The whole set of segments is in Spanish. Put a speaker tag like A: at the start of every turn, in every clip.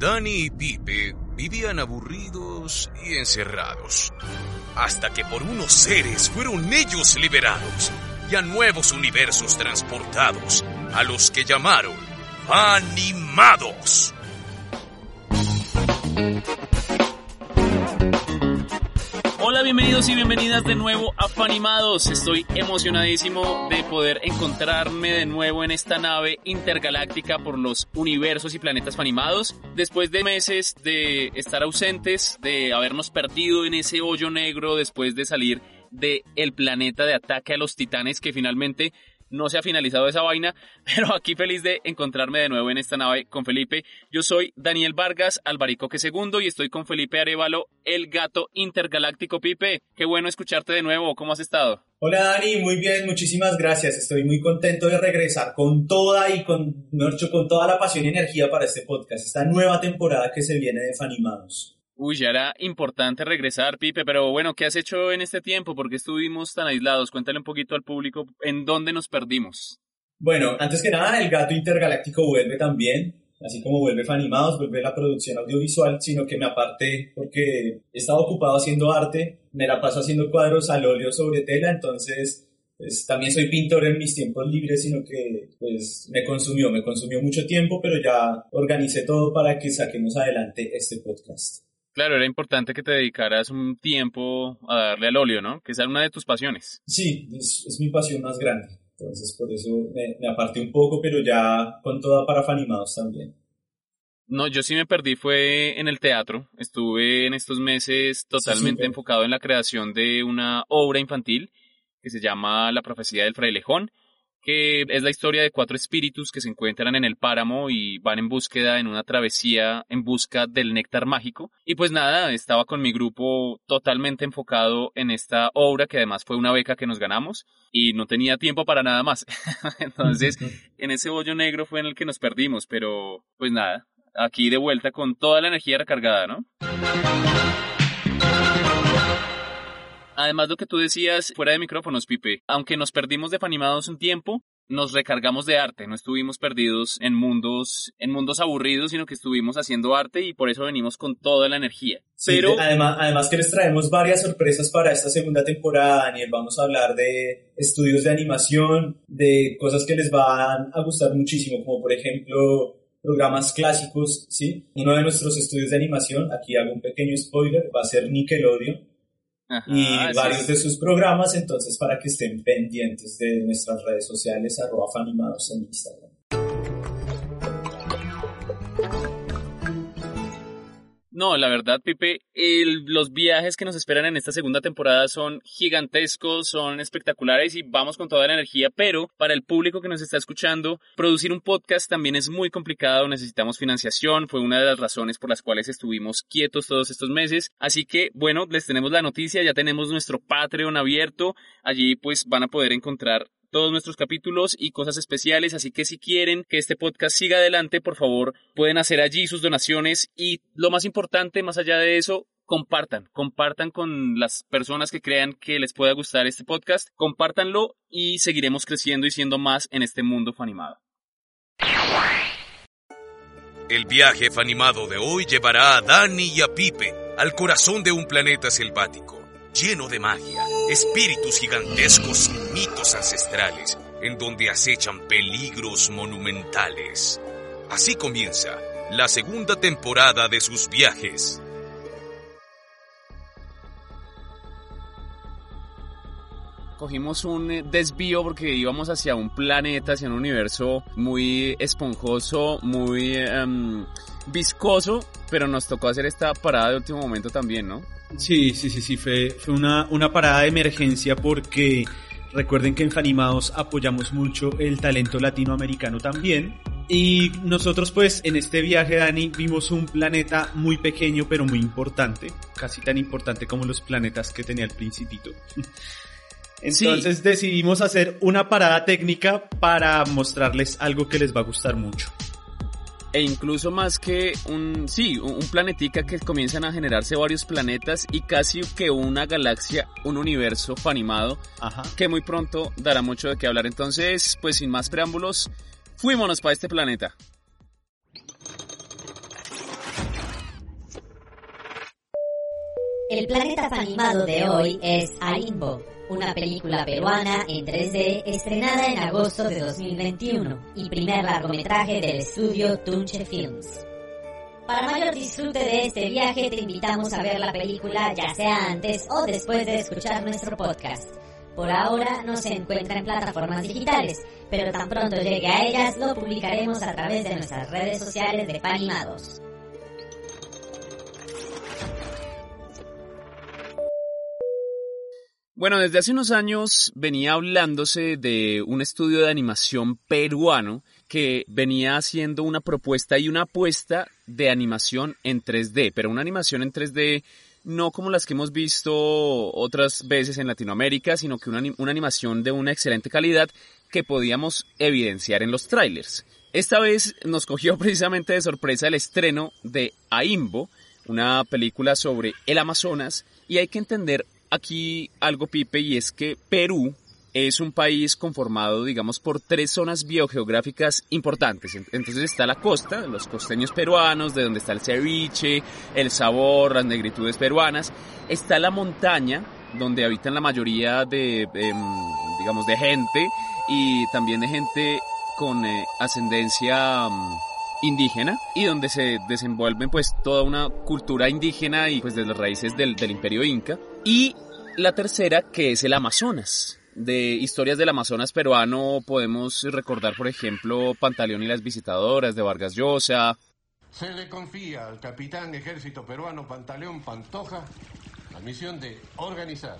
A: Danny y Pipe vivían aburridos y encerrados, hasta que por unos seres fueron ellos liberados y a nuevos universos transportados, a los que llamaron animados.
B: Bienvenidos y bienvenidas de nuevo a Fanimados. Estoy emocionadísimo de poder encontrarme de nuevo en esta nave intergaláctica por los universos y planetas fanimados. Después de meses de estar ausentes, de habernos perdido en ese hoyo negro, después de salir de planeta de ataque a los titanes que finalmente no se ha finalizado esa vaina, pero aquí feliz de encontrarme de nuevo en esta nave con Felipe. Yo soy Daniel Vargas, Albaricoque segundo y estoy con Felipe Arevalo, el gato intergaláctico Pipe. Qué bueno escucharte de nuevo, ¿cómo has estado?
C: Hola Dani, muy bien, muchísimas gracias. Estoy muy contento de regresar con toda y con, con toda la pasión y energía para este podcast, esta nueva temporada que se viene de Fanimados.
B: Uy, ya era importante regresar, Pipe, pero bueno, ¿qué has hecho en este tiempo? ¿Por qué estuvimos tan aislados? Cuéntale un poquito al público en dónde nos perdimos.
C: Bueno, antes que nada, el gato intergaláctico vuelve también, así como vuelve Fanimados, vuelve la producción audiovisual, sino que me aparte porque he estado ocupado haciendo arte, me la paso haciendo cuadros al óleo sobre tela, entonces pues, también soy pintor en mis tiempos libres, sino que pues me consumió, me consumió mucho tiempo, pero ya organicé todo para que saquemos adelante este podcast.
B: Claro, era importante que te dedicaras un tiempo a darle al óleo, ¿no? Que esa es una de tus pasiones.
C: Sí, es, mi pasión más grande. Entonces, por eso me, me, aparté un poco, pero ya con toda para Fanimados también.
B: No, yo sí me perdí, fue en el teatro. Estuve en estos meses totalmente enfocado en la creación de una obra infantil que se llama La profecía del frailejón que es la historia de cuatro espíritus que se encuentran en el páramo y van en búsqueda en una travesía en busca del néctar mágico. Y pues nada, estaba con mi grupo totalmente enfocado en esta obra que además fue una beca que nos ganamos y no tenía tiempo para nada más. Entonces, en ese bollo negro fue en el que nos perdimos, pero pues nada, aquí de vuelta con toda la energía recargada, ¿no? Además, lo que tú decías fuera de micrófonos, Pipe, aunque nos perdimos de Fanimados un tiempo, nos recargamos de arte, no estuvimos perdidos en mundos, en mundos aburridos, sino que estuvimos haciendo arte y por eso venimos con toda la energía.
C: Pero además, además que les traemos varias sorpresas para esta segunda temporada, Daniel. Vamos a hablar de estudios de animación, de cosas que les van a gustar muchísimo, como por ejemplo programas clásicos, ¿sí? Uno de nuestros estudios de animación, aquí hago un pequeño spoiler, va a ser Nickelodeon y varios de sus programas, entonces para que estén pendientes de nuestras redes sociales, arroba fanimados en Instagram.
B: No, la verdad, Pipe, los viajes que nos esperan en esta segunda temporada son gigantescos, son espectaculares y vamos con toda la energía, pero para el público que nos está escuchando, producir un podcast también es muy complicado, necesitamos financiación, fue una de las razones por las cuales estuvimos quietos todos estos meses, así que bueno, les tenemos la noticia, ya tenemos nuestro Patreon abierto, allí pues van a poder encontrar todos nuestros capítulos y cosas especiales, así que si quieren que este podcast siga adelante, por favor, pueden hacer allí sus donaciones y lo más importante, más allá de eso, compartan, compartan con las personas que crean que les pueda gustar este podcast, compártanlo y seguiremos creciendo y siendo más en este mundo fanimado.
A: El viaje fanimado de hoy llevará a Dani y a Pipe al corazón de un planeta selvático lleno de magia, espíritus gigantescos y mitos ancestrales, en donde acechan peligros monumentales. Así comienza la segunda temporada de sus viajes.
B: Cogimos un eh, desvío porque íbamos hacia un planeta, hacia un universo muy esponjoso, muy em, viscoso, pero nos tocó hacer esta parada de último momento también, ¿no?
D: Sí, sí, sí, sí, fue, fue una, una parada de emergencia porque recuerden que en Fanimados apoyamos mucho el talento latinoamericano también
C: Y nosotros pues en este viaje, Dani, vimos un planeta muy pequeño pero muy importante, casi tan importante como los planetas que tenía el principito. Entonces decidimos hacer una parada técnica para mostrarles algo que les va a gustar mucho.
B: E incluso más que un, sí, un planetica que comienzan a generarse varios planetas y casi que una galaxia, un universo animado, que muy pronto dará mucho de qué hablar. Entonces, pues sin más preámbulos, fuímonos para este planeta.
E: El planeta animado de hoy es Aimbo una película peruana en 3D estrenada en agosto de 2021 y primer largometraje del estudio Tunche Films. Para mayor disfrute de este viaje te invitamos a ver la película ya sea antes o después de escuchar nuestro podcast. Por ahora no se encuentra en plataformas digitales, pero tan pronto llegue a ellas lo publicaremos a través de nuestras redes sociales de Panimados.
B: Bueno, desde hace unos años venía hablándose de un estudio de animación peruano que venía haciendo una propuesta y una apuesta de animación en 3D, pero una animación en 3D no como las que hemos visto otras veces en Latinoamérica, sino que una, una animación de una excelente calidad que podíamos evidenciar en los trailers. Esta vez nos cogió precisamente de sorpresa el estreno de Aimbo, una película sobre el Amazonas, y hay que entender aquí algo, Pipe, y es que Perú es un país conformado, digamos, por tres zonas biogeográficas importantes. Entonces está la costa, los costeños peruanos, de donde está el ceviche, el sabor, las negritudes peruanas. Está la montaña, donde habitan la mayoría de, em, digamos, de gente y también de gente con eh, ascendencia mm, indígena y donde se desenvuelven pues toda una cultura indígena y pues de las raíces del, del imperio inca. Y la tercera que es el Amazonas. De historias del Amazonas peruano podemos recordar, por ejemplo, Pantaleón y las visitadoras de Vargas Llosa.
F: Se le confía al capitán ejército peruano Pantaleón Pantoja la misión de organizar,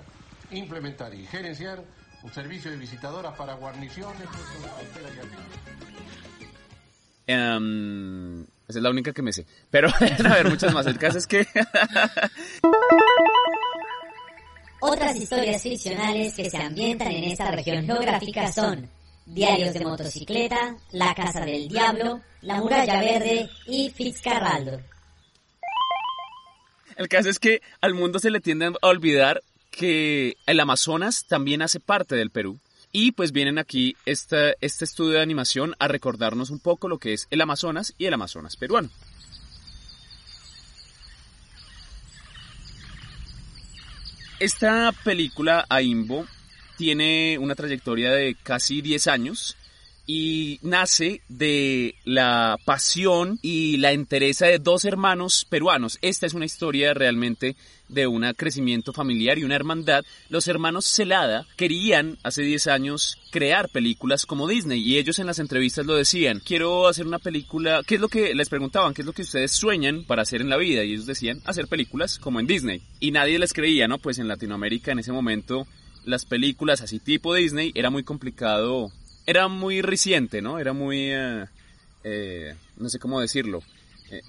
F: implementar y gerenciar un servicio de visitadoras para guarniciones.
B: Um, esa es la única que me sé. Pero a ver muchas más. El caso es que...
E: Otras historias ficcionales que se ambientan en esta región geográfica son Diarios de motocicleta, La Casa del Diablo, La Muralla Verde y Fitzcarraldo.
B: El caso es que al mundo se le tiende a olvidar que el Amazonas también hace parte del Perú. Y pues vienen aquí este, este estudio de animación a recordarnos un poco lo que es el Amazonas y el Amazonas peruano. Esta película, Aimbo, tiene una trayectoria de casi 10 años y nace de la pasión y la entereza de dos hermanos peruanos. Esta es una historia realmente de un crecimiento familiar y una hermandad. Los hermanos Celada querían hace 10 años crear películas como Disney y ellos en las entrevistas lo decían, quiero hacer una película, ¿qué es lo que les preguntaban? ¿Qué es lo que ustedes sueñan para hacer en la vida? Y ellos decían, hacer películas como en Disney. Y nadie les creía, ¿no? Pues en Latinoamérica en ese momento las películas así tipo Disney era muy complicado era muy reciente, ¿no? Era muy, eh, eh, no sé cómo decirlo, eh,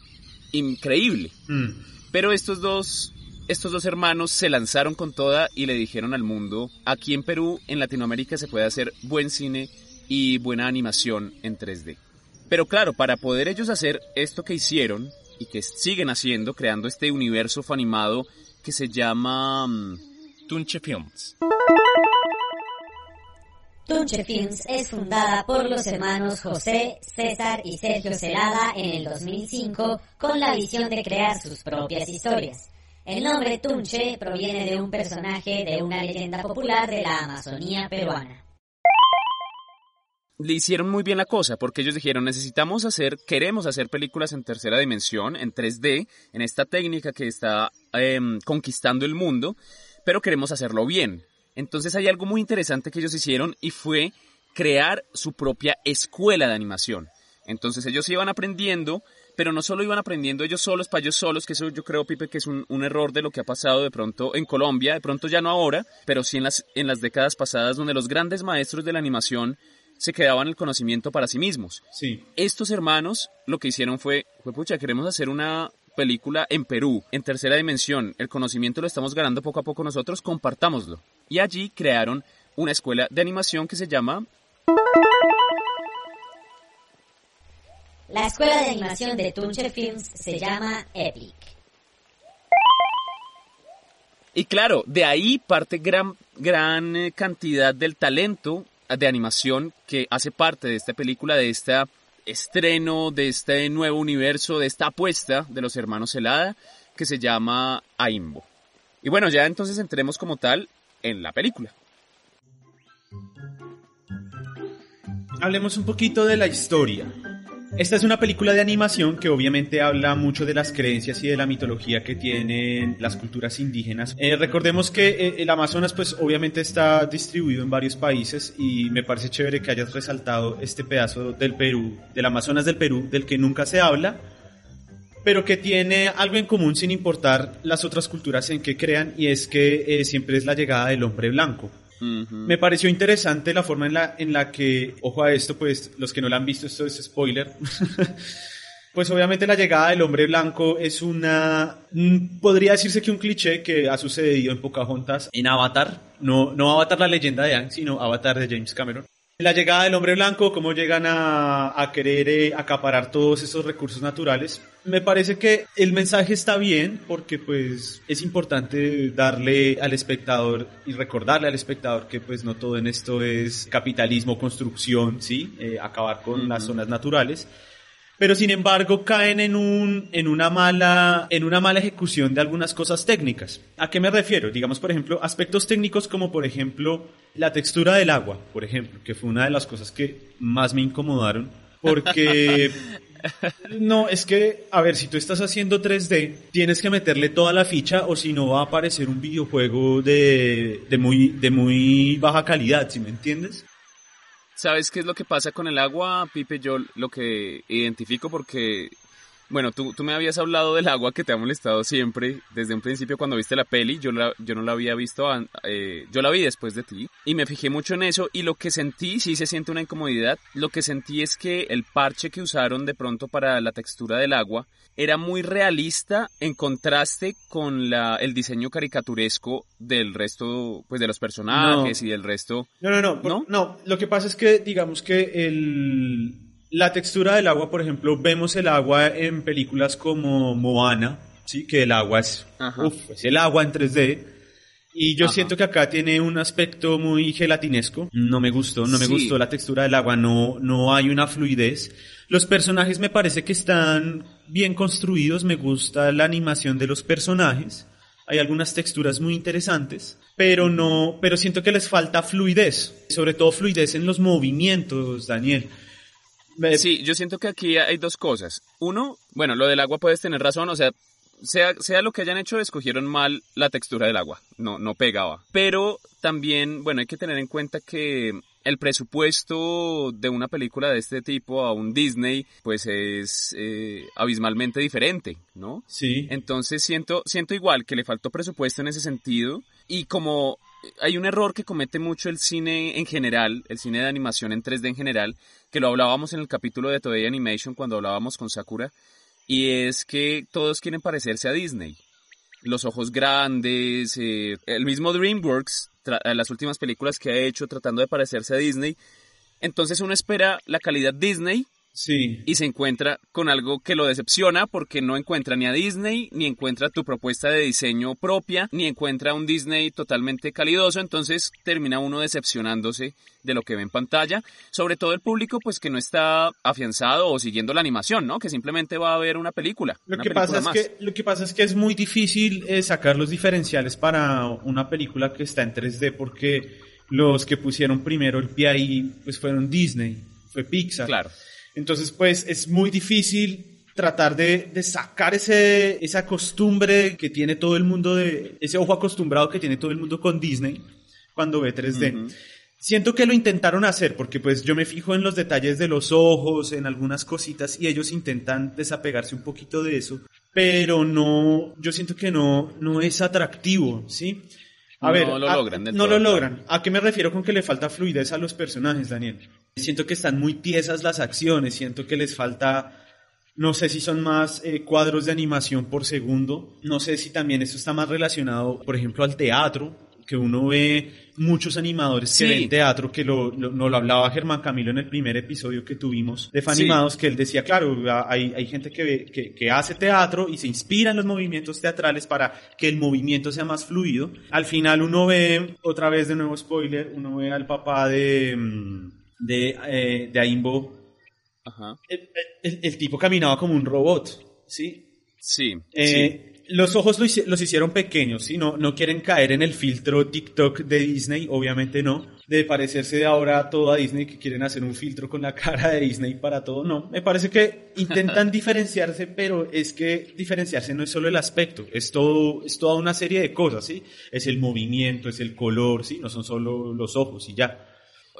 B: increíble. Mm. Pero estos dos, estos dos hermanos se lanzaron con toda y le dijeron al mundo, aquí en Perú, en Latinoamérica se puede hacer buen cine y buena animación en 3D. Pero claro, para poder ellos hacer esto que hicieron y que siguen haciendo, creando este universo animado que se llama mm, Tunche Films.
E: Tunche Films es fundada por los hermanos José, César y Sergio Celada en el 2005 con la visión de crear sus propias historias. El nombre Tunche proviene de un personaje de una leyenda popular de la Amazonía peruana.
B: Le hicieron muy bien la cosa porque ellos dijeron necesitamos hacer, queremos hacer películas en tercera dimensión, en 3D, en esta técnica que está em, conquistando el mundo, pero queremos hacerlo bien. Entonces hay algo muy interesante que ellos hicieron y fue crear su propia escuela de animación. Entonces ellos iban aprendiendo, pero no solo iban aprendiendo ellos solos, para ellos solos, que eso yo creo, Pipe, que es un, error de lo que ha pasado de pronto en Colombia, de pronto ya no ahora, pero sí en las, en las décadas pasadas, donde los grandes maestros de la animación se quedaban el conocimiento para sí mismos.
C: Sí.
B: Estos hermanos lo que hicieron fue, fue pucha, queremos hacer una película en Perú, en tercera dimensión, el conocimiento lo estamos ganando poco a poco nosotros, compartámoslo. Y allí crearon una escuela de animación que se llama...
E: La escuela de animación de Tunche Films se llama Epic.
B: Y claro, de ahí parte gran, gran eh, cantidad del talento de animación que hace parte de esta película, de este estreno, de este nuevo universo, de esta apuesta de los hermanos Helada que se llama Aimbo. Y bueno, ya entonces entremos como tal en la película.
C: Hablemos un poquito de la historia. Esta es una película de animación que obviamente habla mucho de las creencias y de la mitología que tienen las culturas indígenas. Eh, recordemos que eh, el Amazonas pues obviamente está distribuido en varios países y me parece chévere que hayas resaltado este pedazo del Perú, del Amazonas del Perú, del que nunca se habla, pero que tiene algo en común sin importar las otras culturas en que crean y es que eh, siempre es la llegada del hombre blanco. Me pareció interesante la forma en la, en la que, ojo a esto, pues los que no la han visto, esto es spoiler. Pues obviamente la llegada del hombre blanco es una, podría decirse que un cliché que ha sucedido en Pocahontas, en Avatar, no, no Avatar la leyenda de Anne, sino Avatar de James Cameron. La llegada del hombre blanco, cómo llegan a, a querer eh, acaparar todos esos recursos naturales. Me parece que el mensaje está bien porque pues es importante darle al espectador y recordarle al espectador que pues no todo en esto es capitalismo, construcción, sí, eh, acabar con las zonas naturales pero sin embargo caen en, un, en, una mala, en una mala ejecución de algunas cosas técnicas. ¿A qué me refiero? Digamos, por ejemplo, aspectos técnicos como, por ejemplo, la textura del agua, por ejemplo, que fue una de las cosas que más me incomodaron, porque... No, es que, a ver, si tú estás haciendo 3D, tienes que meterle toda la ficha o si no va a aparecer un videojuego de, de, muy, de muy baja calidad, ¿sí me entiendes?
B: ¿Sabes qué es lo que pasa con el agua, Pipe? Yo lo que identifico porque, bueno, tú, tú me habías hablado del agua que te ha molestado siempre desde un principio cuando viste la peli. Yo, la, yo no la había visto, eh, yo la vi después de ti y me fijé mucho en eso y lo que sentí, sí se siente una incomodidad, lo que sentí es que el parche que usaron de pronto para la textura del agua era muy realista en contraste con la, el diseño caricaturesco del resto pues de los personajes y del resto.
C: No, no, no, no, no. Lo que pasa es que digamos que el, la textura del agua, por ejemplo, vemos el agua en películas como Moana, sí, que el agua es, uf, es el agua en 3D. Y yo siento que acá tiene un aspecto muy gelatinesco. No me gustó, no me gustó la textura del agua, no, no hay una fluidez. Los personajes me parece que están bien construidos, me gusta la animación de los personajes. Hay algunas texturas muy interesantes, pero no, pero siento que les falta fluidez, sobre todo fluidez en los movimientos, Daniel.
B: Sí, yo siento que aquí hay dos cosas. Uno, bueno, lo del agua puedes tener razón, o sea, sea, sea lo que hayan hecho, escogieron mal la textura del agua, no, no pegaba. Pero también, bueno, hay que tener en cuenta que el presupuesto de una película de este tipo a un Disney, pues es eh, abismalmente diferente, ¿no?
C: Sí.
B: Entonces siento, siento igual que le faltó presupuesto en ese sentido y como hay un error que comete mucho el cine en general, el cine de animación en 3D en general, que lo hablábamos en el capítulo de Today Animation cuando hablábamos con Sakura, y es que todos quieren parecerse a Disney. Los ojos grandes, eh, el mismo DreamWorks las últimas películas que ha hecho tratando de parecerse a Disney. Entonces uno espera la calidad Disney
C: Sí.
B: Y se encuentra con algo que lo decepciona porque no encuentra ni a Disney, ni encuentra tu propuesta de diseño propia, ni encuentra un Disney totalmente calidoso, entonces termina uno decepcionándose de lo que ve en pantalla, sobre todo el público pues que no está afianzado o siguiendo la animación, ¿no? Que simplemente va a ver una película.
C: Lo, que, pasa es que, lo que pasa es que es muy difícil eh, sacar los diferenciales para una película que está en 3D porque los que pusieron primero el pie ahí pues fueron Disney, fue Pixar.
B: Claro.
C: Entonces, pues es muy difícil tratar de, sacar ese, esa costumbre que tiene todo el mundo, de ese ojo acostumbrado que tiene todo el mundo con Disney cuando ve 3D. Siento que lo intentaron hacer porque pues yo me fijo en los detalles de los ojos, en algunas cositas y ellos intentan desapegarse un poquito de eso, pero no, yo siento que no, no es atractivo, ¿sí?
B: A no ver, lo logran.
C: no lo logran. ¿A qué me refiero con que le falta fluidez a los personajes, Daniel? Siento que están muy tiesas las acciones, siento que les falta no sé si son más eh, cuadros de animación por segundo. No sé si también esto está más relacionado, por ejemplo, al teatro, que uno ve muchos animadores que ven teatro, que lo, no lo hablaba Germán Camilo en el primer episodio que tuvimos de Fanimados, que él decía, claro, hay, hay gente que, que, que, hace teatro y se inspira en los movimientos teatrales para que el movimiento sea más fluido. Al final uno ve, otra vez de nuevo spoiler, uno ve al papá de, mm, de, eh, de Aimbo el, tipo caminaba como un robot, ¿sí?
B: Sí.
C: Eh, los ojos los, hicieron pequeños, ¿sí? No, no quieren caer en el filtro TikTok de Disney, obviamente no. De parecerse de ahora todo a Disney, que quieren hacer un filtro con la cara de Disney para todo, no. Me parece que intentan diferenciarse, pero es que diferenciarse no es solo el aspecto, es todo, es toda una serie de cosas, ¿sí? Es el movimiento, es el color, ¿sí? No son solo los ojos y ya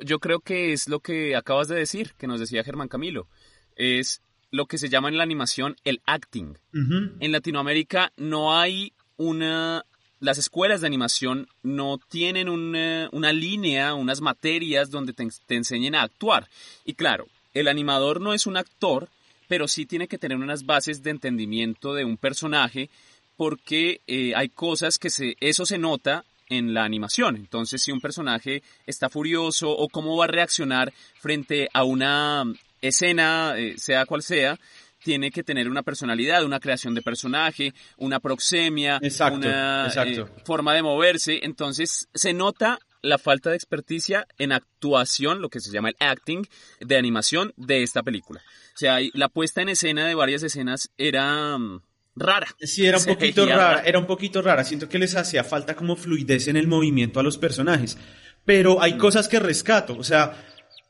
B: yo creo que es lo que acabas de decir, que nos decía Germán Camilo. Es lo que se llama en la animación el acting. En Latinoamérica no hay una... Las escuelas de animación no tienen una, una línea, unas materias donde te, enseñen a actuar. Y claro, el animador no es un actor, pero sí tiene que tener unas bases de entendimiento de un personaje porque eh, hay cosas que se, eso se nota en la animación. Entonces, si un personaje está furioso o cómo va a reaccionar frente a una escena, eh, sea cual sea, tiene que tener una personalidad, una creación de personaje, una proxemia, una eh, forma de moverse. Entonces, se nota la falta de experticia en actuación, lo que se llama el acting de animación de esta película. O sea, la puesta en escena de varias escenas era mm, rara.
C: Sí, era un poquito rara, era un poquito rara. Siento que les hacía falta como fluidez en el movimiento a los personajes. Pero hay mm. cosas que rescato, o sea,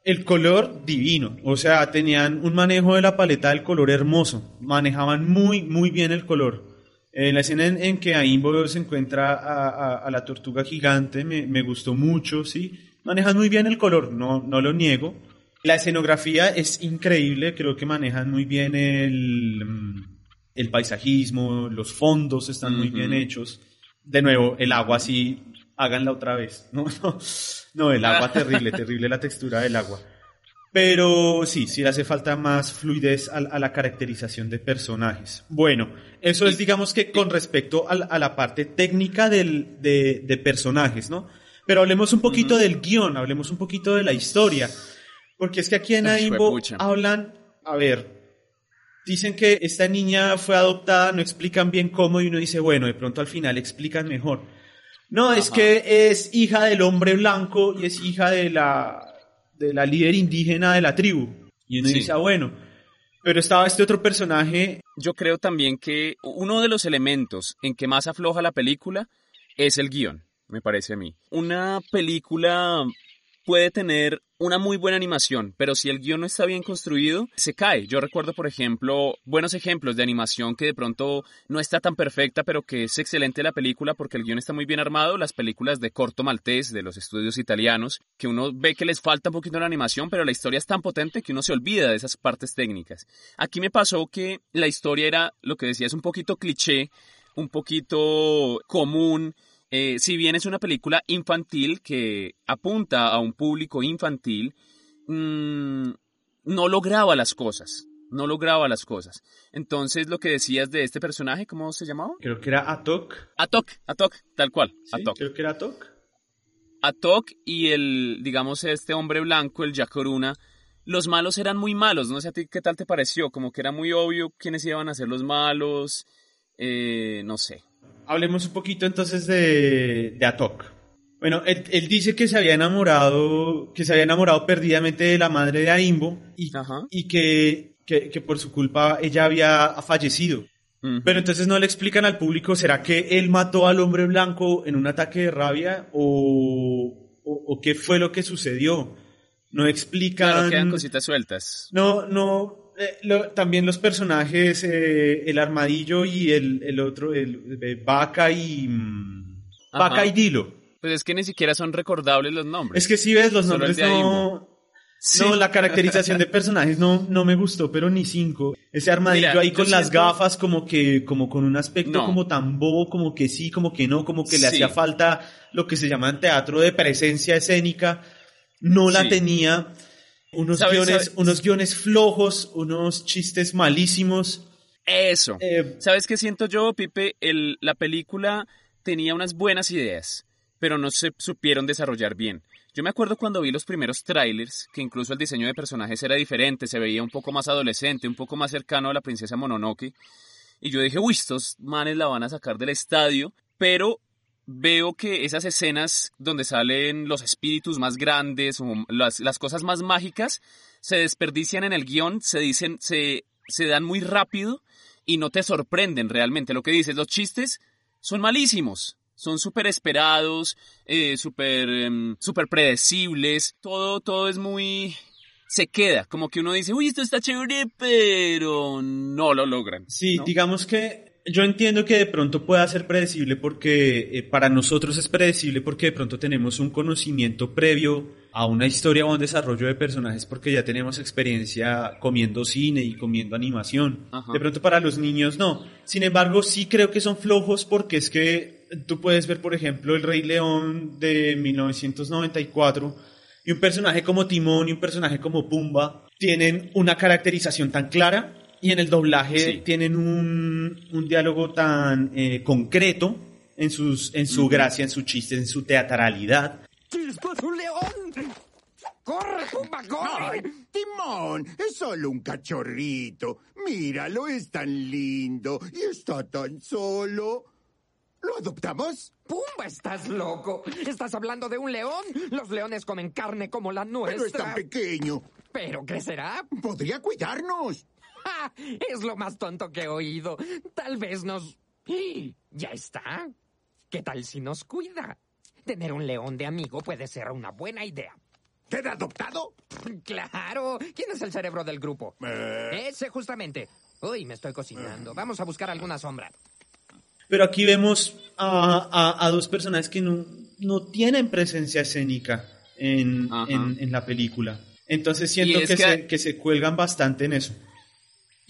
C: el color divino, o sea, tenían un manejo de la paleta del color hermoso, manejaban muy, muy bien el color. En la escena en, que Aimbo se encuentra a, la tortuga gigante me, me, gustó mucho, sí. Manejan muy bien el color, no, no lo niego. La escenografía es increíble, creo que manejan muy bien el, mm, el paisajismo, los fondos están muy bien hechos. De nuevo, el agua sí, háganla otra vez. No, no, el agua terrible, terrible la textura del agua. Pero sí, sí hace falta más fluidez a, la caracterización de personajes. Bueno, eso es digamos que con respecto a, la parte técnica del, de, personajes, ¿no? Pero hablemos un poquito del guion, hablemos un poquito de la historia. Porque es que aquí en Aimbo hablan, a ver, Dicen que esta niña fue adoptada, no explican bien cómo y uno dice, bueno, de pronto al final explican mejor. No, es que es hija del hombre blanco y es hija de la, de la líder indígena de la tribu. Y uno dice, ah, bueno. Pero estaba este otro personaje.
B: Yo creo también que uno de los elementos en que más afloja la película es el guion, me parece a mí. Una película puede tener una muy buena animación, pero si el guion no está bien construido, se cae. Yo recuerdo, por ejemplo, buenos ejemplos de animación que de pronto no está tan perfecta, pero que es excelente la película porque el guion está muy bien armado. Las películas de corto maltés, de los estudios italianos, que uno ve que les falta un poquito la animación, pero la historia es tan potente que uno se olvida de esas partes técnicas. Aquí me pasó que la historia era, lo que decía, es un poquito cliché, un poquito común, eh, si bien es una película infantil que apunta a un público infantil, mm, no lograba las cosas. No lograba las cosas. Entonces, lo que decías de este personaje, ¿cómo se llamaba?
C: Creo que era Atok.
B: Atok, Atok, tal cual. Atok.
C: Creo que era Atok.
B: Atok y el, digamos, este hombre blanco, el Yakoruna, los malos eran muy malos. No sé a ti qué tal te pareció, como que era muy obvio quiénes iban a ser los malos. Eh, no sé
C: hablemos un poquito entonces de, de Atok. Bueno, él, dice que se había enamorado, que se había enamorado perdidamente de la madre de Aimbo y, y que, que, por su culpa ella había fallecido. Pero entonces no le explican al público, ¿será que él mató al hombre blanco en un ataque de rabia o, o, qué fue lo que sucedió? No explican...
B: Claro, quedan cositas sueltas.
C: No, no, eh, también los personajes, eh, el armadillo y el, el otro, el, Vaca y. Mm, Vaca y Dilo.
B: Pues es que ni siquiera son recordables los nombres.
C: Es que si ves, los nombres no. No, la caracterización de personajes no, no me gustó, pero ni cinco. Ese armadillo ahí con las gafas, como que, como con un aspecto como tan bobo, como que sí, como que no, como que le hacía falta lo que se llama en teatro de presencia escénica. No la tenía. Unos
B: ¿Sabes-
C: guiones, unos guiones flojos, unos chistes malísimos.
B: Eso.
C: Eh,
B: ¿Sabes qué siento yo, Pipe? El, la película tenía unas buenas ideas, pero no se supieron desarrollar bien. Yo me acuerdo cuando vi los primeros trailers, que incluso el diseño de personajes era diferente, se veía un poco más adolescente, un poco más cercano a la princesa Mononoke. Y yo dije, uy, estos manes la van a sacar del estadio, pero veo que esas escenas donde salen los espíritus más grandes o las, las cosas más mágicas se desperdician en el guion, se dicen, se, se dan muy rápido y no te sorprenden realmente. Lo que dices, los chistes son malísimos. Son súper esperados, eh, súper em, súper predecibles. Todo, todo es muy... Se queda, como que uno dice, uy, esto está chévere, pero no lo logran.
C: Sí,
B: ¿no?
C: digamos que yo entiendo que de pronto pueda ser predecible porque eh, para nosotros es predecible porque de pronto tenemos un conocimiento previo a una historia o a un desarrollo de personajes porque ya tenemos experiencia comiendo cine y comiendo animación.
B: Ajá.
C: De pronto para los niños no. Sin embargo, sí creo que son flojos porque es que tú puedes ver, por ejemplo, El Rey León de 1994 y un personaje como Timón y un personaje como Pumba tienen una caracterización tan clara y en el doblaje
B: Sí.
C: tienen un, un diálogo tan eh, concreto en, sus, en su gracia, en su chiste, en su teatralidad.
G: ¡Chispas, un león! ¡Corre, Pumba, corre!
H: Timón, es solo un cachorrito. Míralo, es tan lindo y está tan solo. ¿Lo adoptamos?
G: ¡Pumba, estás loco! ¿Estás hablando de un león? Los leones comen carne como la nuestra.
H: Pero es tan pequeño.
G: ¿Pero crecerá?
H: Podría cuidarnos.
G: ¡Ja! Es lo más tonto que he oído. Tal vez nos... ¡Y! ¿Ya está? ¿Qué tal si nos cuida? Tener un león de amigo puede ser una buena idea.
H: ¿Queda adoptado?
G: ¡Claro! ¿Quién es el cerebro del grupo?
H: Eh.
G: Ese, justamente. Uy, me estoy cocinando. Vamos a buscar alguna sombra.
C: Pero aquí vemos a, a- a dos personajes que no, no tienen presencia escénica en,
B: Ajá.
C: en, en la película. Entonces siento
B: Y es
C: que,
B: que-
C: se, que se cuelgan bastante en eso.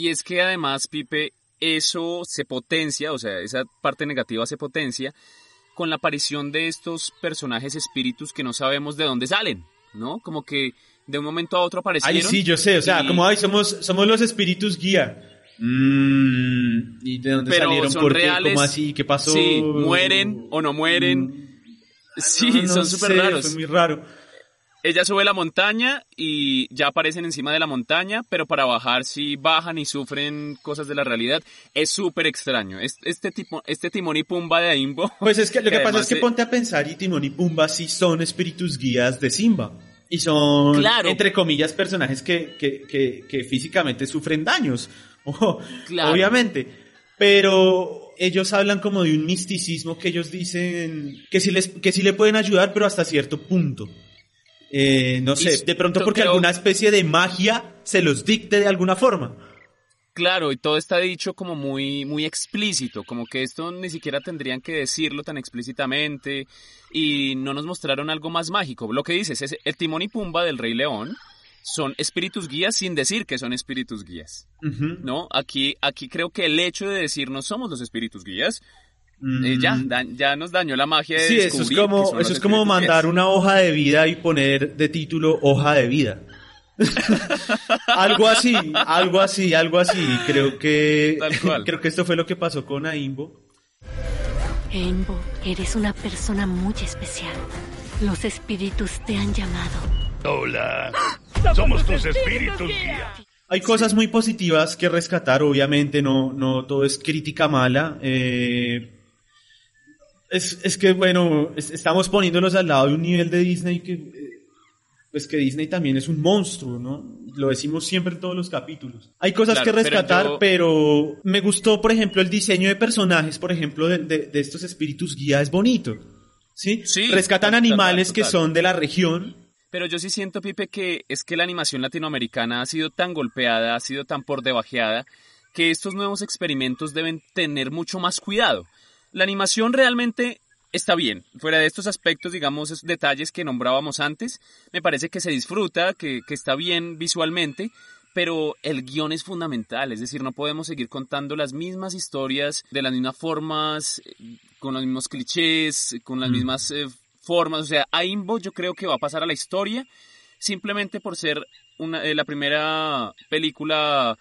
B: Y es que además, Pipe, eso se potencia, o sea, esa parte negativa se potencia con la aparición de estos personajes espíritus que no sabemos de dónde salen, ¿no? Como que de un momento a otro aparecieron.
C: Ay, sí, yo sé, o sea,
B: y-
C: como, ay, somos, somos los espíritus guía. Mm, ¿Y de dónde
B: pero
C: salieron?
B: son
C: ¿Por qué?
B: reales.
C: ¿Cómo así? ¿Qué pasó?
B: Sí, mueren o no mueren. Sí,
C: No, no
B: son súper raros.
C: Fue muy raro.
B: Ella sube la montaña y ya aparecen encima de la montaña, pero para bajar sí bajan y sufren cosas de la realidad. Es súper extraño. Es- Este, tipo, este Timón y Pumba de Aimbo.
C: Pues es que lo que, pasa
B: además
C: es que
B: de-
C: ponte a pensar y Timón y Pumba sí son espíritus guías de Simba. Y son,
B: Claro.
C: entre comillas, personajes que, que, que, que físicamente sufren daños. Ojo,
B: Claro.
C: Obviamente. Pero ellos hablan como de un misticismo que ellos dicen que sí, les, que sí le pueden ayudar, pero hasta cierto punto. Eh, no sé,
B: Y
C: de pronto
B: to-
C: porque
B: creo-
C: alguna especie de magia se los dicte de alguna forma.
B: Claro, y todo está dicho como muy, muy explícito, como que esto ni siquiera tendrían que decirlo tan explícitamente y no nos mostraron algo más mágico. Lo que dices es el Timón y Pumba del Rey León son espíritus guías sin decir que son espíritus guías. ¿no? Aquí, aquí creo que el hecho de decir no somos los espíritus guías
C: Mm.
B: eh, ya, da- ya nos dañó la magia de
C: Sí, eso es como, eso es como mandar una hoja de vida y poner de título hoja de vida. algo así, algo así, algo así. Creo que,
B: Tal cual.
C: creo que esto fue lo que pasó con Aimbo.
I: Aimbo, eres una persona muy especial. Los espíritus te han llamado.
J: Hola. Somos tus espíritus guía.
C: Hay cosas muy positivas que rescatar, obviamente, no, no todo es crítica mala. eh, es, es que, bueno, es- estamos poniéndolos al lado de un nivel de Disney que, eh, pues que Disney también es un monstruo, ¿no? Lo decimos siempre en todos los capítulos. Hay cosas
B: Claro,
C: que
B: pero
C: rescatar,
B: yo-
C: pero, me gustó, por ejemplo, el diseño de personajes, por ejemplo, de, de- de estos espíritus guía es bonito. ¿Sí?
B: Sí,
C: Rescatan
B: total,
C: animales que
B: total.
C: son de la región,
B: Pero yo sí siento, Pipe, que es que la animación latinoamericana ha sido tan golpeada, ha sido tan por debajeada, que estos nuevos experimentos deben tener mucho más cuidado. La animación realmente está bien. Fuera de estos aspectos, digamos, esos detalles que nombrábamos antes, me parece que se disfruta, que, que está bien visualmente, pero el guion es fundamental, es decir, no podemos seguir contando las mismas historias de las mismas formas, con los mismos clichés, con las
C: Mm.
B: mismas eh, formas, o sea, Aimbo yo creo que va a pasar a la historia simplemente por ser una, eh, la primera película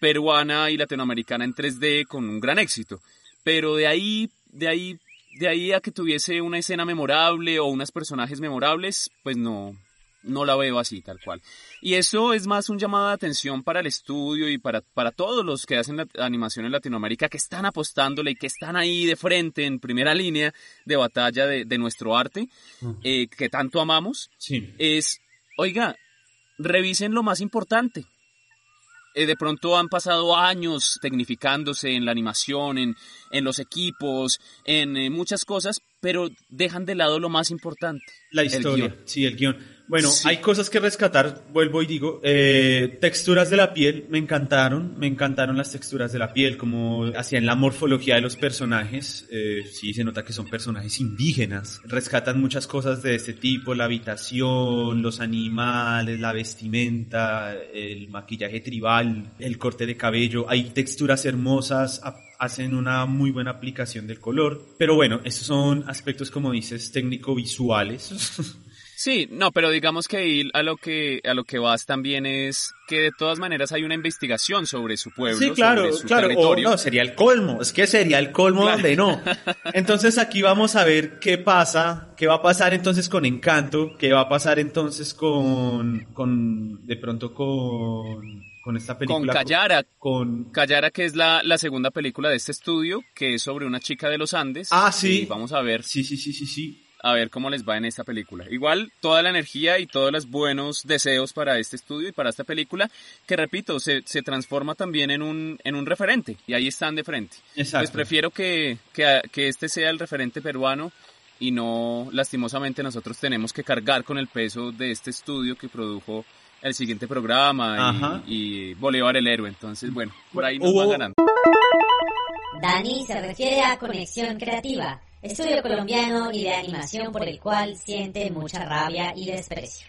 B: peruana y latinoamericana en 3D con un gran éxito. Pero de ahí, de ahí, de ahí a que tuviese una escena memorable o unos personajes memorables, pues no, no la veo así, tal cual. Y eso es más un llamado de atención para el estudio y para, para todos los que hacen la animación en Latinoamérica, que están apostándole y que están ahí de frente, en primera línea de batalla de, de nuestro arte, eh, que tanto amamos.
C: Sí.
B: Es, oiga, revisen lo más importante. Eh, de pronto han pasado años tecnificándose en la animación, en, en los equipos, en eh, muchas cosas, pero dejan de lado lo más importante.
C: La historia, sí, el guion. Bueno, hay cosas que rescatar, vuelvo y digo, eh, texturas de la piel, me encantaron, me encantaron las texturas de la piel, como hacían la morfología de los personajes, eh, sí se nota que son personajes indígenas, rescatan muchas cosas de este tipo, la habitación, los animales, la vestimenta, el maquillaje tribal, el corte de cabello, hay texturas hermosas, hacen una muy buena aplicación del color, pero bueno, estos son aspectos como dices técnico-visuales.
B: Sí, no, pero digamos que ahí a lo que a lo que vas también es que de todas maneras hay una investigación sobre su pueblo,
C: Sí, claro,
B: sobre su
C: claro. O
B: territorio.
C: no, sería el colmo. Es que sería el colmo
B: Claro.
C: donde no. Entonces aquí vamos a ver qué pasa, qué va a pasar entonces con Encanto, qué va a pasar entonces con, con de pronto con, con esta
B: con
C: película.
B: Callara,
C: con
B: Callara que es la, la segunda película de este estudio, que es sobre una chica de los Andes.
C: Ah, sí.
B: Y vamos a ver.
C: Sí, sí, sí, sí, sí.
B: A ver cómo les va en esta película. Igual toda la energía y todos los buenos deseos para este estudio y para esta película, que repito, se, se transforma también en un, en un referente. Y ahí están de frente.
C: Exacto.
B: Pues prefiero que, que, que este sea el referente peruano y no, lastimosamente, nosotros tenemos que cargar con el peso de este estudio que produjo el siguiente programa y, y Bolívar el héroe. Entonces, bueno, por ahí nos van ganando.
E: Dani se refiere a Conexión Creativa, estudio colombiano y de animación por el cual siente mucha rabia y desprecio.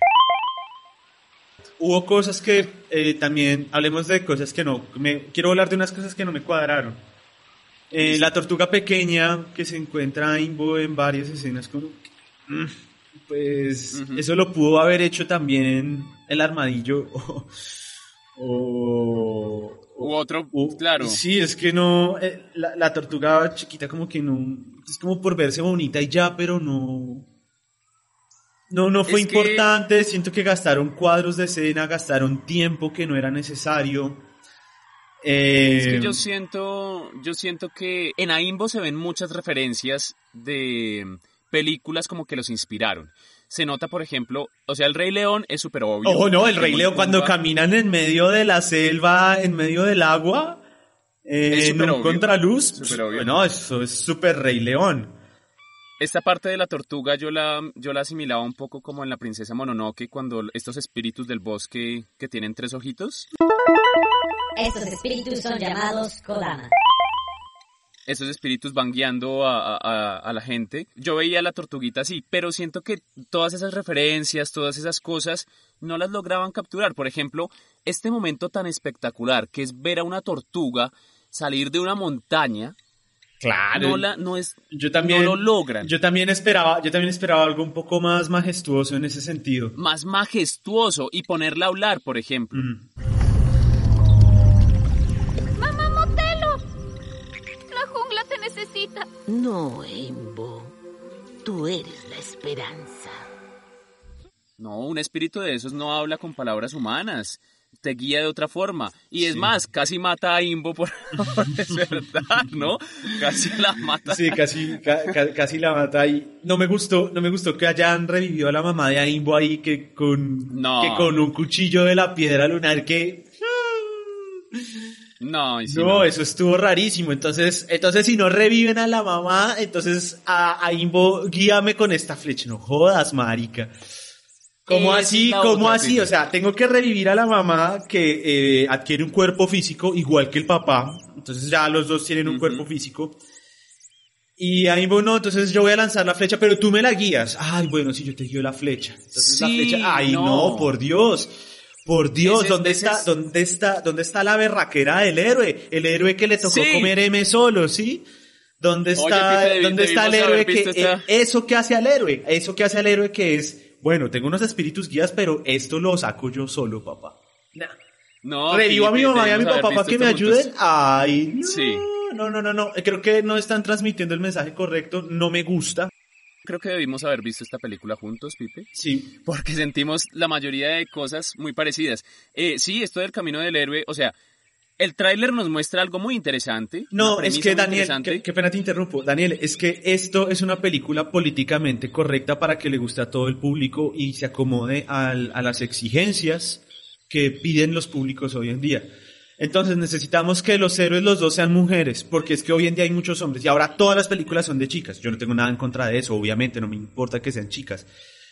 C: Hubo cosas que eh, también, hablemos de cosas que no, me, quiero hablar de unas cosas que no me cuadraron. Eh, la tortuga pequeña que se encuentra Imbo en varias escenas, como, mm, pues eso lo pudo haber hecho también el armadillo o... o-
B: U otro,
C: o-
B: claro.
C: Sí, es que no, eh, la, la tortuga chiquita como que no, es como por verse bonita y ya, pero no... No, no fue
B: Es que-
C: importante, siento que gastaron cuadros de escena, gastaron tiempo que no era necesario. Eh,
B: Es que yo siento, yo siento que en Aimbo se ven muchas referencias de películas como que los inspiraron. Se nota, por ejemplo, o sea, el Rey León es súper obvio.
C: Ojo, no, el Rey León cuando caminan en medio de la selva, en medio del agua, eh,
B: Es
C: en un
B: obvio,
C: contraluz, bueno, eso es súper Rey León.
B: Esta parte de la tortuga yo la, yo la asimilaba un poco como en la princesa Mononoke cuando estos espíritus del bosque que tienen tres ojitos,
E: Estos espíritus son llamados Kodama.
B: Esos espíritus van guiando a, a- la gente. Yo veía a la tortuguita así, pero siento que todas esas referencias, todas esas cosas, no las lograban capturar. Por ejemplo, este momento tan espectacular que es ver a una tortuga salir de una montaña.
C: Claro.
B: No, la, no, es,
C: Yo también,
B: no lo logran.
C: Yo también esperaba, yo también esperaba algo un poco más majestuoso en ese sentido.
B: Más majestuoso y ponerla a hablar, por ejemplo.
C: Mm.
K: No, Embo. Tú eres la esperanza.
B: No, un espíritu de esos no habla con palabras humanas. Te guía de otra forma. Y es
C: Sí.
B: más, casi mata a Imbo por, es verdad, ¿no? Casi la mata.
C: Sí, casi, ca- ca- casi la mata ahí. No me gustó, no me gustó que hayan revivido a la mamá de Aimbo ahí que con,
B: No.
C: que con un cuchillo de la piedra lunar que
B: No, y sí,
C: no, eso estuvo rarísimo. Entonces, entonces si no reviven a la mamá, entonces a, a Imbo guíame con esta flecha. No jodas, marica. ¿Cómo así?
B: la
C: ¿Cómo
B: otra,
C: así? O sea, tengo que revivir a la mamá que eh, adquiere un cuerpo físico igual que el papá. Entonces ya los dos tienen un cuerpo físico. Y ahí bueno, entonces yo voy a lanzar la flecha, pero tú me la guías. Ay, bueno, si yo te guío la flecha. Entonces la
B: Sí,
C: flecha, ay, no.
B: no.
C: por Dios. Por Dios,
B: Ese-
C: ¿dónde
B: ese
C: está,
B: es-
C: dónde está, dónde está la berraquera del héroe? El héroe que le tocó
B: Sí.
C: comer M solo, ¿sí? ¿Dónde está, dónde está el héroe que,
B: esta-
C: eh, eso que hace al héroe? Eso que hace al héroe que es bueno, tengo unos espíritus guías, pero esto lo saco yo solo, papá.
B: No,
C: Revivo a mi mamá y a mi papá para que me ayuden. Ay, no,
B: Sí.
C: no, no, no, no. Creo que no están transmitiendo el mensaje correcto. No me gusta.
B: Creo que debimos haber visto esta película juntos, Pipe.
C: Sí.
B: Porque sentimos la mayoría de cosas muy parecidas. Eh, sí, esto del camino del héroe, o sea, el tráiler nos muestra algo muy interesante.
C: No, es que Daniel, qué, qué pena te interrumpo. Daniel, es que esto es una película políticamente correcta para que le guste a todo el público y se acomode al- a las exigencias que piden los públicos hoy en día. Entonces necesitamos que los héroes los dos sean mujeres, porque es que hoy en día hay muchos hombres y ahora todas las películas son de chicas. Yo no tengo nada en contra de eso, obviamente, no me importa que sean chicas.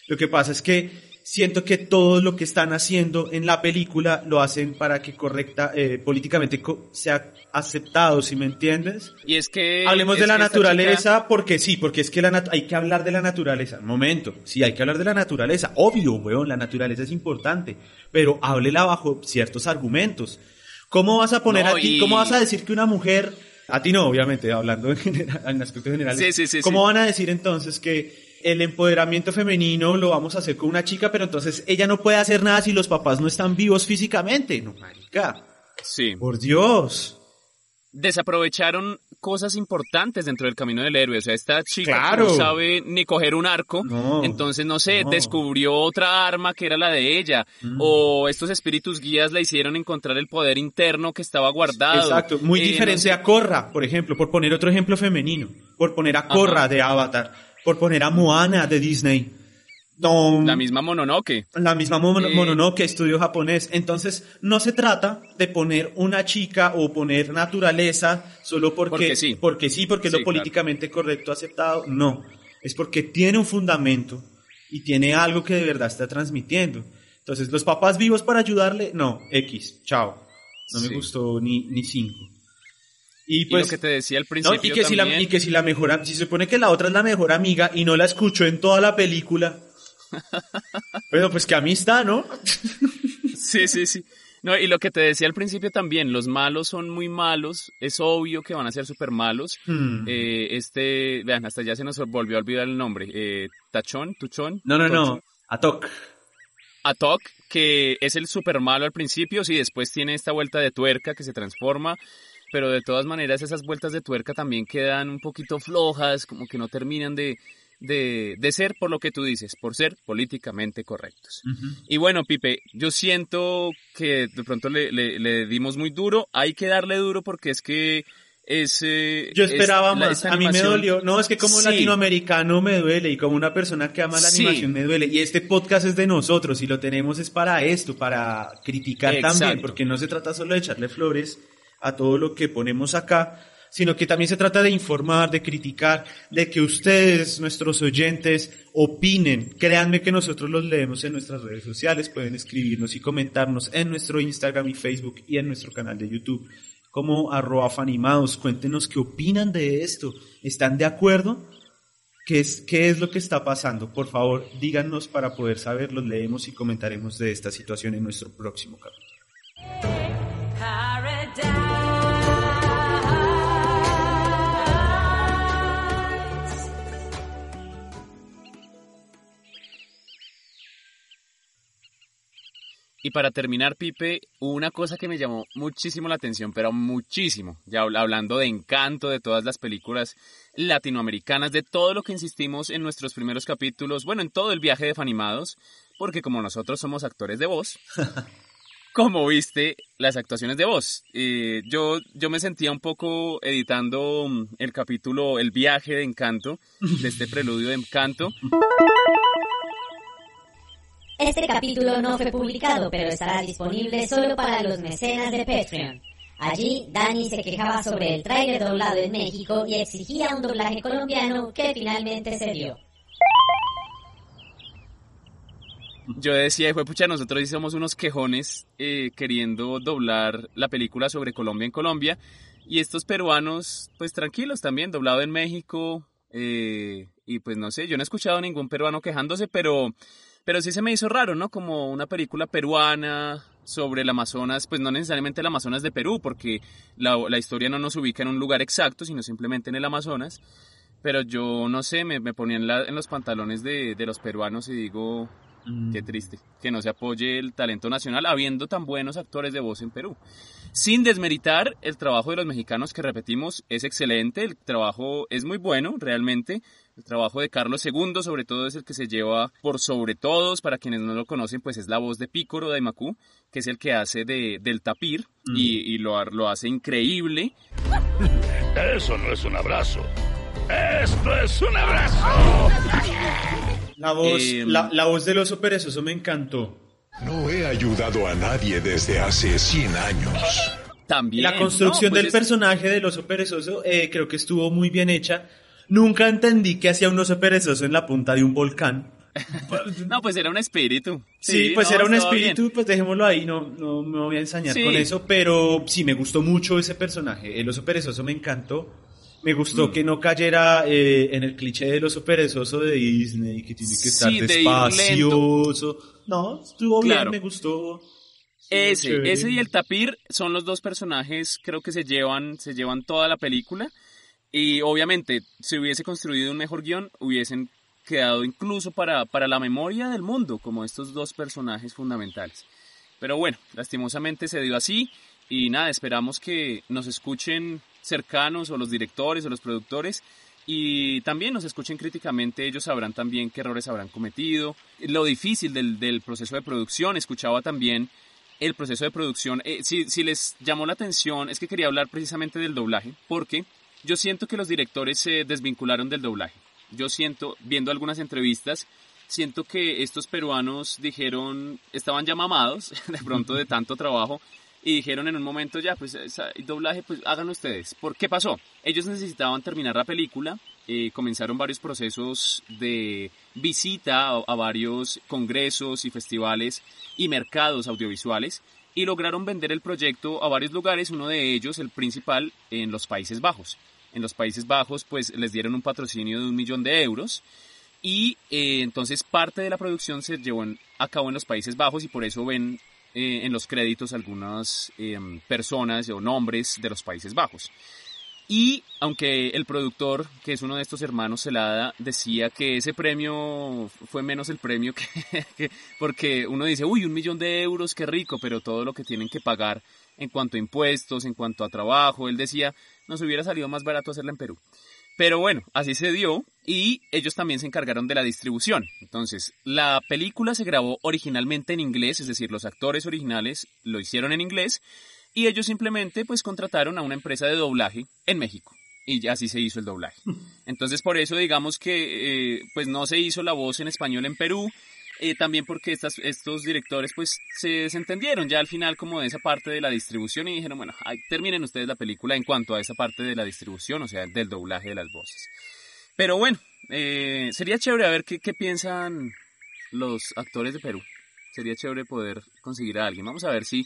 C: Lo que pasa es que siento que todo lo que están haciendo en la película lo hacen para que correcta, eh, políticamente co- sea aceptado, ¿sí me entiendes?
B: Y es que...
C: Hablemos
B: es
C: de la naturaleza
B: chica-
C: porque sí, porque es que la hay que hablar de la naturaleza. Momento, sí, hay que hablar de la naturaleza. Obvio, weón, la naturaleza es importante, pero háblela bajo ciertos argumentos. ¿Cómo vas a poner
B: No,
C: a ti,
B: y-
C: cómo vas a decir que una mujer, a ti no, obviamente, hablando en, general, en aspectos generales,
B: Sí, sí, sí,
C: ¿cómo
B: sí.
C: van a decir entonces que el empoderamiento femenino lo vamos a hacer con una chica, pero entonces ella no puede hacer nada si los papás no están vivos físicamente? No, marica.
B: Sí.
C: Por Dios.
B: Desaprovecharon cosas importantes dentro del camino del héroe. O sea, esta chica
C: Claro.
B: no sabe ni coger un arco.
C: No,
B: entonces, no sé,
C: no.
B: descubrió otra arma que era la de ella.
C: Mm.
B: O estos espíritus guías la hicieron encontrar el poder interno que estaba guardado.
C: Exacto, muy
B: Eh, no
C: diferente
B: sé.
C: a Korra, por ejemplo, por poner otro ejemplo femenino, por poner a Korra
B: Ajá.
C: de Avatar, por poner a Moana de Disney. No,
B: La misma Mononoke.
C: la misma
B: Eh.
C: Mononoke, estudio japonés. Entonces, no se trata de poner una chica o poner naturaleza solo porque,
B: Porque sí.
C: porque sí, porque es lo
B: claro.
C: políticamente correcto aceptado. No, es porque tiene un fundamento y tiene algo que de verdad está transmitiendo. Entonces, los papás vivos para ayudarle, no, X, chao. No me gustó ni, ni cinco. Y
B: Y
C: pues,
B: lo que te decía al
C: no,
B: principio
C: y que si la, y que si la mejor, si se supone que la otra es la mejor amiga y no la escuchó en toda la película, bueno, pues qué amistad, ¿no?
B: Sí, sí, sí. No, y lo que te decía al principio también, los malos son muy malos, es obvio que van a ser súper malos.
C: Hmm.
B: Eh, este, vean, hasta ya se nos volvió a olvidar el nombre. Eh, Tachón, Tuchón.
C: No, no, no. Atok.
B: Atok, que es el super malo al principio, sí, después tiene esta vuelta de tuerca que se transforma, pero de todas maneras esas vueltas de tuerca también quedan un poquito flojas, como que no terminan de, de, de ser por lo que tú dices, por ser políticamente correctos. Y bueno, Pipe, yo siento que de pronto le, le- le dimos muy duro, hay que darle duro porque es que es... eh,
C: Yo
B: es
C: esperaba más, a mí me dolió. No, es que como
B: Sí.
C: latinoamericano me duele y como una persona que ama la
B: Sí.
C: animación me duele. Y este podcast es de nosotros y lo tenemos es para esto, para criticar también, porque no se trata solo de echarle flores a todo lo que ponemos acá, sino que también se trata de informar, de criticar, de que ustedes, nuestros oyentes, opinen. Créanme que nosotros los leemos en nuestras redes sociales, pueden escribirnos y comentarnos en nuestro Instagram y Facebook y en nuestro canal de YouTube como arroba fanimados. Cuéntenos qué opinan de esto. ¿Están de acuerdo? ¿Qué es, ¿Qué es lo que está pasando? Por favor, díganos para poder saber, los leemos y comentaremos de esta situación en nuestro próximo capítulo.
B: Y para terminar, Pipe, una cosa que me llamó muchísimo la atención, pero muchísimo, ya habl- hablando de encanto, de todas las películas latinoamericanas, de todo lo que insistimos en nuestros primeros capítulos, bueno, en todo el viaje de Fanimados, porque como nosotros somos actores de voz, como viste las actuaciones de voz. Eh, yo, yo me sentía un poco editando mm, el capítulo El viaje de encanto, de este preludio de encanto.
E: Este capítulo no fue publicado, pero estará disponible solo para los mecenas de Patreon. Allí, Dani se quejaba sobre el tráiler doblado en México y exigía un doblaje colombiano que finalmente se dio.
B: Yo decía, fue pucha, nosotros somos unos quejones eh, queriendo doblar la película sobre Colombia en Colombia. Y estos peruanos, pues tranquilos también, doblado en México. eh, y pues no sé, yo no he escuchado ningún peruano quejándose, pero, pero sí se me hizo raro, ¿no? Como una película peruana sobre el Amazonas, pues no necesariamente el Amazonas de Perú, porque la, la historia no nos ubica en un lugar exacto, sino simplemente en el Amazonas. Pero yo no sé, me, me ponía en, la- en los pantalones de, de los peruanos y digo, Qué triste que no se apoye el talento nacional habiendo tan buenos actores de voz en Perú. Sin desmeritar el trabajo de los mexicanos que repetimos es excelente, el trabajo es muy bueno realmente. El trabajo de Carlos II sobre todo es el que se lleva por sobre todos, para quienes no lo conocen pues es la voz de Pícoro de Aymacú, que es el que hace de, del tapir y, y lo, lo hace increíble.
J: Eso no es un abrazo. Esto es un abrazo.
C: La voz,
B: Em,
C: la, la voz del oso perezoso me encantó.
L: No he ayudado a nadie desde hace 100 años.
B: También.
C: La construcción
B: No, pues
C: del
B: es-
C: personaje del oso perezoso eh, creo que estuvo muy bien hecha. Nunca entendí que hacía un oso perezoso en la punta de un volcán.
B: No, pues era un espíritu.
C: Sí, pues
B: no,
C: era un espíritu,
B: bien.
C: pues dejémoslo ahí, no, no me voy a ensañar
B: Sí.
C: con eso, pero sí, me gustó mucho ese personaje. El oso perezoso me encantó. Me
B: Mm.
C: gustó que no cayera eh, en el cliché del oso perezoso de Disney, que tiene que estar
B: Sí, de
C: despacioso. No, estuvo
B: Claro.
C: bien, me gustó.
B: Ese, ese y el tapir son los dos personajes, creo que se llevan, se llevan toda la película. Y obviamente, si hubiese construido un mejor guion, hubiesen quedado incluso para, para la memoria del mundo, como estos dos personajes fundamentales. Pero bueno, lastimosamente se dio así. Y nada, esperamos que nos escuchen cercanos o los directores o los productores y también nos escuchen críticamente, ellos sabrán también qué errores habrán cometido, lo difícil del, del proceso de producción, escuchaba también el proceso de producción, eh, si, si les llamó la atención, es que quería hablar precisamente del doblaje, porque yo siento que los directores se desvincularon del doblaje, yo siento, viendo algunas entrevistas, siento que estos peruanos dijeron, estaban ya mamados de pronto de tanto trabajo y dijeron en un momento ya, pues el doblaje, pues háganlo ustedes. ¿Por qué pasó? Ellos necesitaban terminar la película, eh, comenzaron varios procesos de visita a varios congresos y festivales y mercados audiovisuales y lograron vender el proyecto a varios lugares, uno de ellos, el principal, en los Países Bajos. En los Países Bajos, pues les dieron un patrocinio de un millón de euros y eh, entonces parte de la producción se llevó a cabo en los Países Bajos y por eso ven eh, en los créditos algunas eh, personas o nombres de los Países Bajos. Y aunque el productor, que es uno de estos hermanos Celada, decía que ese premio fue menos el premio que, que- porque uno dice, uy, un millón de euros, qué rico, pero todo lo que tienen que pagar en cuanto a impuestos, en cuanto a trabajo, él decía, nos hubiera salido más barato hacerla en Perú. Pero bueno, así se dio y ellos también se encargaron de la distribución. Entonces, la película se grabó originalmente en inglés, es decir, los actores originales lo hicieron en inglés y ellos simplemente pues contrataron a una empresa de doblaje en México y así se hizo el doblaje. Entonces, por eso digamos que eh, pues no se hizo la voz en español en Perú, eh, también porque estas, estos directores pues se desentendieron ya al final como de esa parte de la distribución y dijeron, bueno, ay, terminen ustedes la película en cuanto a esa parte de la distribución, o sea, del doblaje de las voces. Pero bueno, eh, sería chévere a ver qué, qué piensan los actores de Perú. Sería chévere poder conseguir a alguien. Vamos a ver si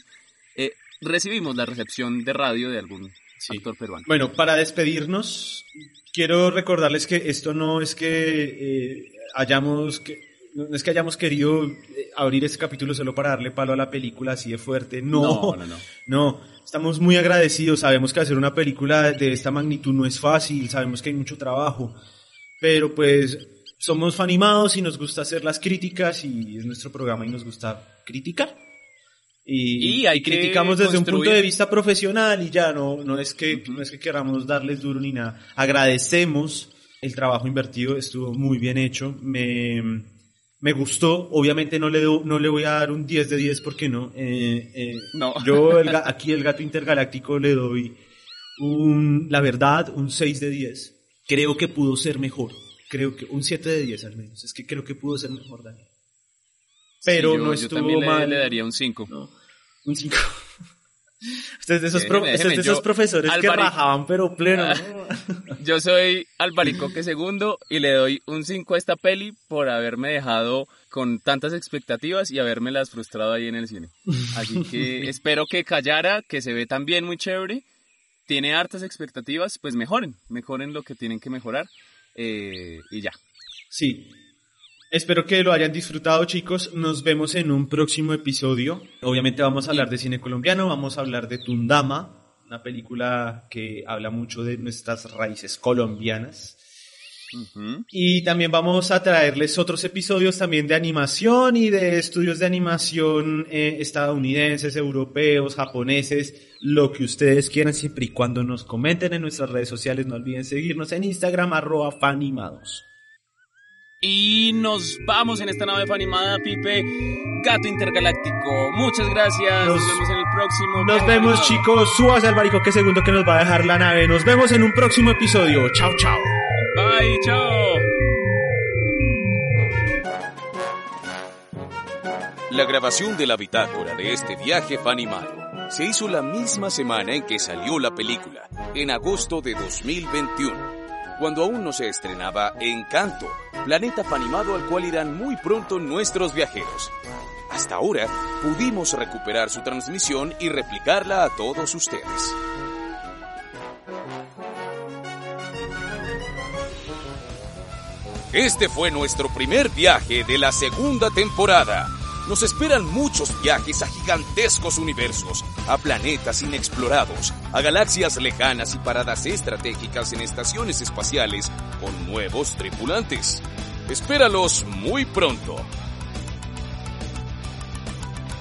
B: eh, recibimos la recepción de radio de algún actor peruano.
C: Bueno, para despedirnos, quiero recordarles que esto no es que eh, hayamos que no es que hayamos querido eh, abrir este capítulo solo para darle palo a la película así de fuerte. No,
B: No, no, no.
C: no. Estamos muy agradecidos. Sabemos que hacer una película de esta magnitud no es fácil. Sabemos que hay mucho trabajo. Pero pues somos fanimados y nos gusta hacer las críticas y es nuestro programa y nos gusta criticar. Y,
B: Y hay
C: y
B: que
C: criticamos desde un punto de vista profesional y ya no, no es que no es que queramos darles duro ni nada. Agradecemos el trabajo invertido, estuvo muy bien hecho. Me, me gustó. Obviamente no le, do- no le voy a dar un 10 de 10 porque no. Eh, eh,
B: No.
C: Yo el aquí el gato intergaláctico le doy un, la verdad, un 6 de 10. Creo que pudo ser mejor. Creo que un 7 de 10 al menos. Es que creo que pudo ser mejor, Daniel. Pero
B: Sí, yo-
C: no
B: yo
C: estuvo
B: también le-
C: mal.
B: Le, daría un 5.
C: Un 5. Usted es de esos,
B: Déjeme,
C: pro- usted es
B: déjeme,
C: de esos
B: yo-
C: profesores que rajaban, pero pleno. ¿no?
B: Yo soy Albaricoque segundo y le doy un 5 a esta peli por haberme dejado con tantas expectativas y habérmelas frustrado ahí en el cine. Así que espero que Callara, que se ve también muy chévere, tiene hartas expectativas, pues mejoren, mejoren lo que tienen que mejorar eh, y ya.
C: Sí. Espero que lo hayan disfrutado, chicos. Nos vemos en un próximo episodio. Obviamente vamos a hablar de cine colombiano, vamos a hablar de Tundama, una película que habla mucho de nuestras raíces colombianas. Y también vamos a traerles otros episodios también de animación y de estudios de animación eh, estadounidenses, europeos, japoneses, lo que ustedes quieran, siempre y cuando nos comenten en nuestras redes sociales. No olviden seguirnos en Instagram, arroba fanimados.
B: Y nos vamos en esta nave animada, Pipe, Gato Intergaláctico. Muchas gracias. Nos, vemos en el próximo.
C: Nos vemos, chicos. Subas al baricoque segundo que nos va a dejar la nave. Nos vemos en un próximo episodio. Chao, chao.
B: Bye, chao.
A: La grabación de la bitácora de este viaje animado se hizo la misma semana en que salió la película, en agosto de 2021 cuando aún no se estrenaba Encanto, planeta fanimado al cual irán muy pronto nuestros viajeros. Hasta ahora pudimos recuperar su transmisión y replicarla a todos ustedes. Este fue nuestro primer viaje de la segunda temporada nos esperan muchos viajes a gigantescos universos, a planetas inexplorados, a galaxias lejanas y paradas estratégicas en estaciones espaciales con nuevos tripulantes. Espéralos muy pronto.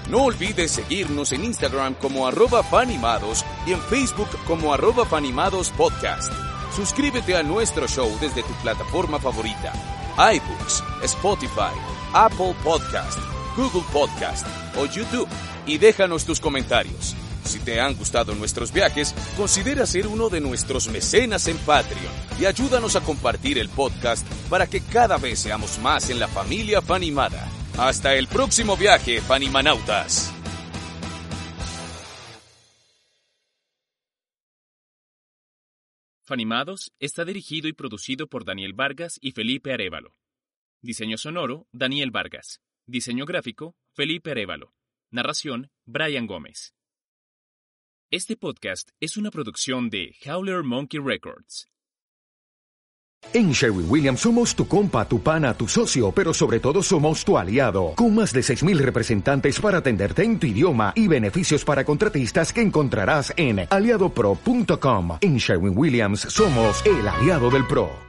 A: No olvides seguirnos en Instagram como arroba fanimados y en Facebook como arroba fanimados podcast. Suscríbete a nuestro show desde tu plataforma favorita, iBooks, Spotify, Apple Podcast Google Podcast o YouTube y déjanos tus comentarios. Si te han gustado nuestros viajes, considera ser uno de nuestros mecenas en Patreon y ayúdanos a compartir el podcast para que cada vez seamos más en la familia Fanimada. Hasta el próximo viaje, Fanimanautas.
B: Fanimados está dirigido y producido por Daniel Vargas y Felipe Arevalo. Diseño sonoro, Daniel Vargas. Diseño gráfico, Felipe Arevalo. Narración, Brian Gómez. Este podcast es una producción de Howler Monkey Records.
M: En Sherwin Williams somos tu compa, tu pana, tu socio, pero sobre todo somos tu aliado, con más de 6.000 representantes para atenderte en tu idioma y beneficios para contratistas que encontrarás en aliadopro.com. En Sherwin Williams somos el aliado del PRO.